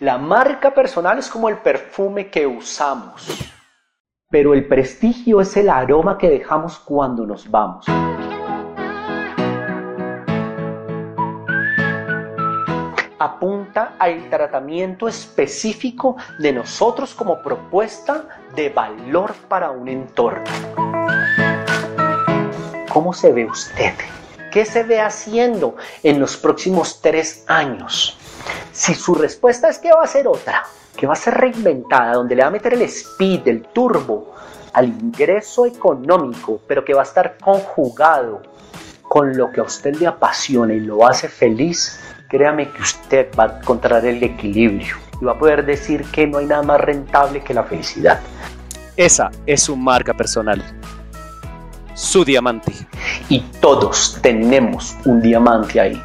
La marca personal es como el perfume que usamos, pero el prestigio es el aroma que dejamos cuando nos vamos. apunta al tratamiento específico de nosotros como propuesta de valor para un entorno. ¿Cómo se ve usted? ¿Qué se ve haciendo en los próximos tres años? Si su respuesta es que va a ser otra, que va a ser reinventada, donde le va a meter el speed, el turbo al ingreso económico, pero que va a estar conjugado con lo que a usted le apasiona y lo hace feliz, créame que usted va a encontrar el equilibrio y va a poder decir que no hay nada más rentable que la felicidad. Esa es su marca personal. Su diamante. Y todos tenemos un diamante ahí.